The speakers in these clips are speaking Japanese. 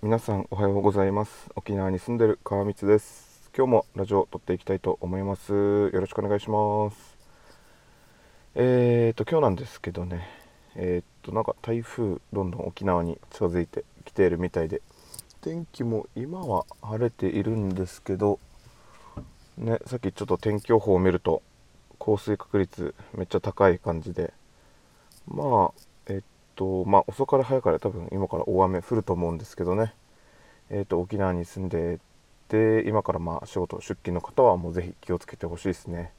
皆さんおはようございます。沖縄に住んでる川光です。今日もラジオを撮っていきたいと思います。よろしくお願いします。えーと今日なんですけどね。えー、となんか台風どんどん沖縄に近づいてきているみたいで。天気も今は晴れているんですけどねさっきちょっと天気予報を見ると降水確率めっちゃ高い感じで。まあとまあ遅かれ早かれ多分今から大雨降ると思うんですけどね。えっと沖縄に住んでて今からまあ仕事出勤の方はもうぜひ気をつけてほしいですね。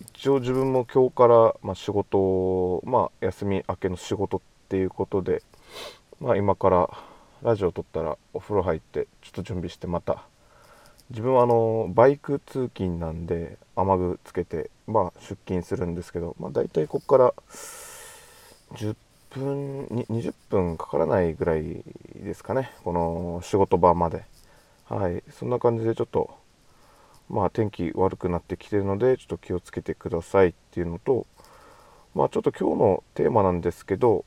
一応自分も今日からま仕事まあ休み明けの仕事っていうことでまあ今からラジオ撮ったらお風呂入ってちょっと準備してまた自分はあのバイク通勤なんで雨具つけてまあ出勤するんですけどまあ大体ここから10分20分かからないぐらいですかね。この仕事場まで。はい。そんな感じでちょっとまあ天気悪くなってきてるのでちょっと気をつけてくださいっていうのとまあちょっと今日のテーマなんですけど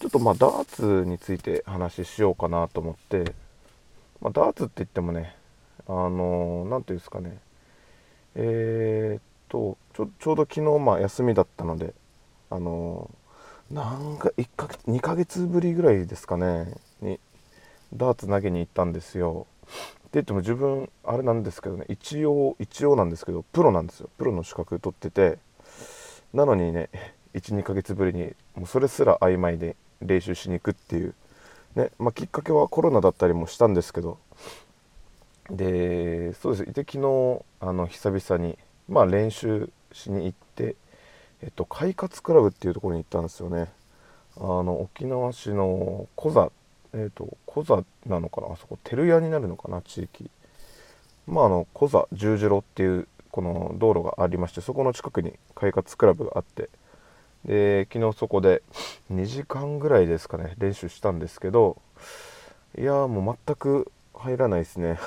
ちょっとまあダーツについて話しようかなと思って、まあ、ダーツって言ってもねあの何、ていうんですかね。えー、っとちょちょうど昨日まあ休みだったのであのなんか1ヶ月2ヶ月ぶりぐらいですかね。にダーツ投げに行ったんですよ。って言っても自分あれなんですけどね。一応一応なんですけどプロなんですよ。プロの資格取ってて。なのにね12ヶ月ぶりにもうそれすら曖昧で練習しに行くっていう。ねまあ、きっかけはコロナだったりもしたんですけど。でそうです。で昨日あの久々にまあ練習しに行ってえっと、快活クラブっていうところに行ったんですよね。あの沖縄市のコザ、えっと、コザなのかな？あそこ照屋になるのかな？地域。まああのコザ十字路っていうこの道路がありましてそこの近くに快活クラブがあって。で昨日そこで2時間ぐらいですかね練習したんですけどいやもう全く入らないですね。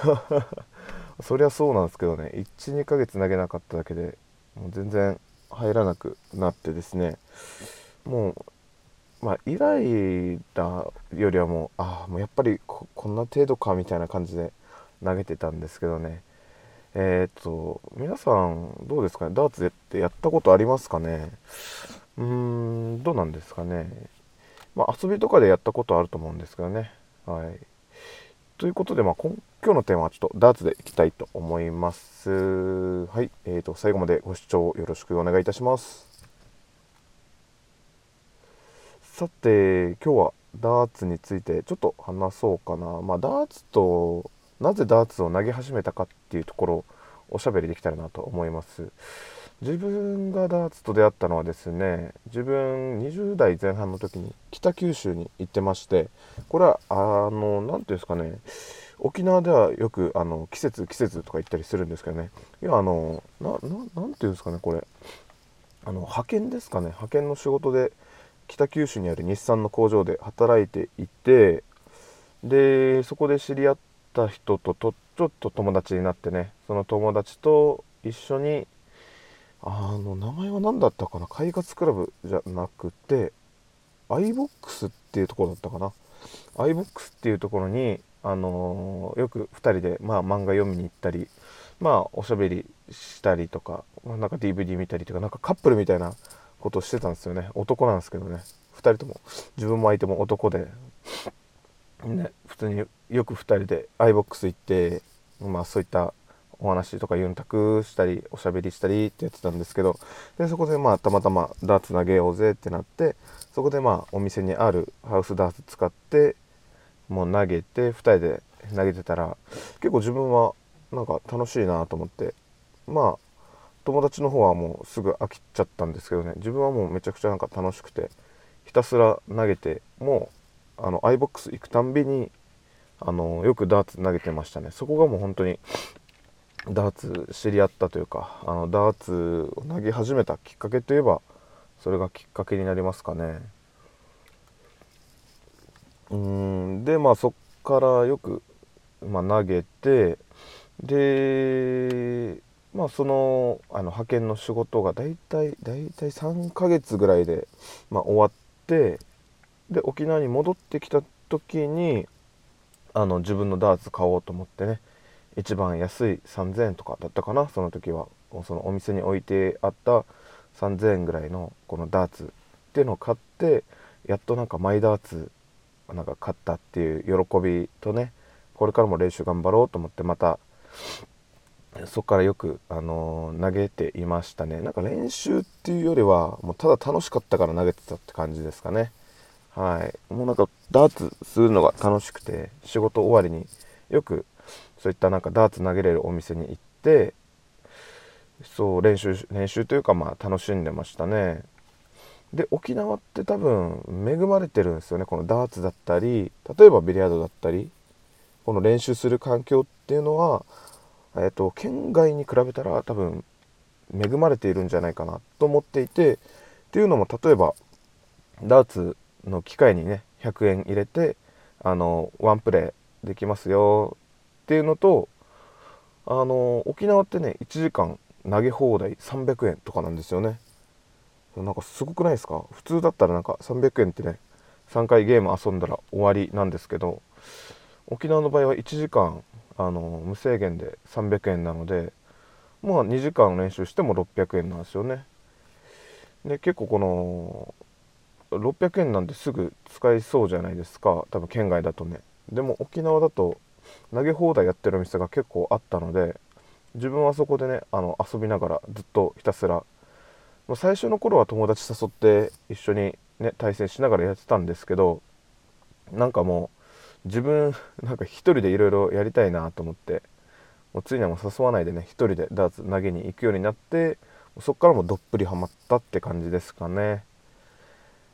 そりゃそうなんですけどね。12ヶ月投げなかっただけでもう全然入らなくなってですねもうまあイライラよりはもうああもうやっぱりこんな程度かみたいな感じで投げてたんですけどね。えー、っと皆さんどうですかね？ダーツってやったことありますかね？うーんどうなんですかね？まあ遊びとかでやったことあると思うんですけどね。はい。ということで、まあ、今今日のテーマはちょっとダーツでいきたいと思います。はい、えーと、最後までご視聴よろしくお願いいたします。さて、今日はダーツについてちょっと話そうかな。まあ、ダーツと、なぜダーツを投げ始めたかっていうところをおしゃべりできたらなと思います。自分がダーツと出会ったのはですね自分20代前半の時に北九州に行ってましてこれはあの何ていうんですかね沖縄ではよくあの季節季節とか言ったりするんですけどね。いやあのななんていうんですかねこれ。あの派遣ですかね。派遣の仕事で北九州にある日産の工場で働いていてでそこで知り合った人ととちょっと友達になってねその友達と一緒にあの名前は何だったかな？快活クラブじゃなくて iBox っていうところだったかな？iBox っていうところにあのー、よく2人で、まあ、漫画読みに行ったり、まあ、おしゃべりしたりとか、なんか DVD 見たりとかなんかカップルみたいなことをしてたんですよね。男なんですけどね。2人とも。自分も相手も男で、ね、普通によく2人で iBox 行って、まあ、そういったお話とかユンタクしたりおしゃべりしたりってやってたんですけどでそこでまあたまたまダーツ投げようぜってなってそこでまあお店にあるハウスダーツ使ってもう投げて2人で投げてたら結構自分はなんか楽しいなと思ってまあ友達の方はもうすぐ飽きちゃったんですけどね自分はもうめちゃくちゃなんか楽しくてひたすら投げてもうあの iBOX 行くたんびにあのよくダーツ投げてましたね。そこがもう本当にダーツ知り合ったというかあのダーツを投げ始めたきっかけといえばそれがきっかけになりますかね。うんでまあそっからよく、まあ、投げてでまあそのあの派遣の仕事が大体大体3ヶ月ぐらいで、まあ、終わってで沖縄に戻ってきた時にあの自分のダーツ買おうと思ってね一番安い3000円とかだったかな。その時は。そのお店に置いてあった3000円ぐらいのこのダーツっていうのを買ってやっとなんかマイダーツなんか買ったっていう喜びとねこれからも練習頑張ろうと思ってまたそこからよく、あのー、投げていましたね。なんか練習っていうよりはもうただ楽しかったから投げてたって感じですかね。はい。もうなんかダーツするのが楽しくて仕事終わりによくそういったなんかダーツ投げれるお店に行ってそう練習練習というかまあ楽しんでましたね。で沖縄って多分恵まれてるんですよねこのダーツだったり例えばビリヤードだったりこの練習する環境っていうのは、えーと、県外に比べたら多分恵まれているんじゃないかなと思っていてっていうのも例えばダーツの機械にね100円入れてあのワンプレーできますよっていうのとあの沖縄ってね1時間投げ放題300円とかなんですよね。なんかすごくないですか？普通だったらなんか300円ってね3回ゲーム遊んだら終わりなんですけど沖縄の場合は1時間あの無制限で300円なのでまあ2時間練習しても600円なんですよね。で結構この600円なんてすぐ使いそうじゃないですか？多分県外だとね。でも沖縄だと投げ放題やってるお店が結構あったので自分はそこでねあの遊びながらずっとひたすら最初の頃は友達誘って一緒にね対戦しながらやってたんですけどなんかもう自分 なんか一人でいろいろやりたいなと思ってもうついにはもう誘わないでね一人でダーツ投げに行くようになってそっからもどっぷりハマったって感じですかね。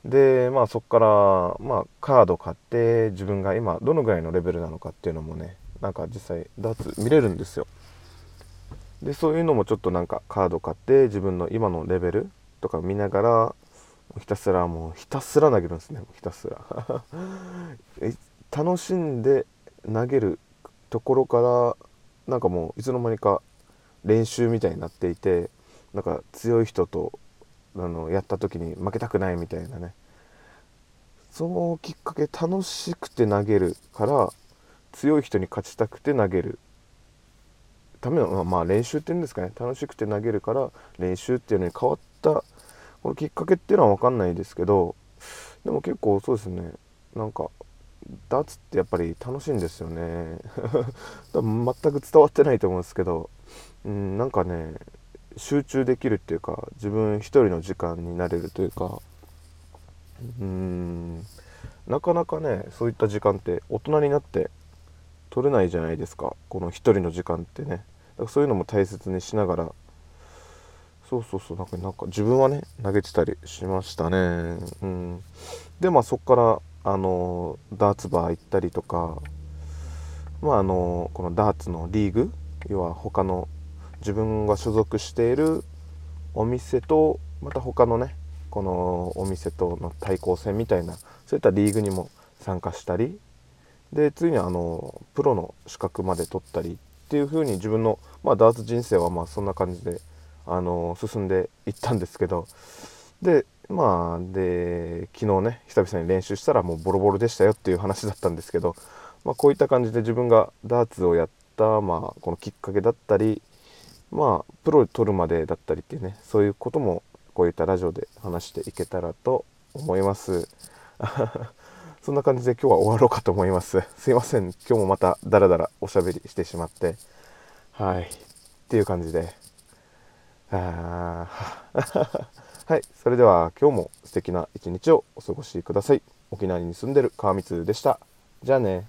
でまあそっからまあカード買って自分が今どのぐらいのレベルなのかっていうのもねなんか実際ダーツ見れるんですよ。でそういうのもちょっとなんかカード買って自分の今のレベルとか見ながらひたすらもうひたすら投げるんですねひたすら。楽しんで投げるところからなんかもういつの間にか練習みたいになっていてなんか強い人とあのやった時に負けたくないみたいなね。そのきっかけ楽しくて投げるから強い人に勝ちたくて投げる。ための、まあ、練習っていうんですかね。楽しくて投げるから練習っていうのに変わったこのきっかけっていうのは分かんないですけどでも結構そうですね。なんかダーツってやっぱり楽しいんですよね。全く伝わってないと思うんですけど、うん、なんかね集中できるっていうか自分一人の時間になれるというかうんなかなかねそういった時間って大人になって取れないじゃないですか。この一人の時間ってね。だからそういうのも大切にしながらそうそうそうなんかなんか自分はね投げてたりしましたね。うん。でまあそっからあのダーツバー行ったりとかまああのこのダーツのリーグ要は他の自分が所属しているお店とまた他のねこのお店との対抗戦みたいなそういったリーグにも参加したりでついにあのプロの資格まで取ったりっていう風に自分の、まあ、ダーツ人生はまあそんな感じであの進んでいったんですけどでまあで昨日ね久々に練習したらもうボロボロでしたよっていう話だったんですけど、まあ、こういった感じで自分がダーツをやった、まあ、このきっかけだったりまあプロで取るまでだったりっていうねそういうこともこういったラジオで話していけたらと思います。そんな感じで今日は終わろうかと思います。すいません。今日もまたダラダラおしゃべりしてしまって。はい。っていう感じで。はい。それでは今日も素敵な一日をお過ごしください。沖縄に住んでる川光でした。じゃあね。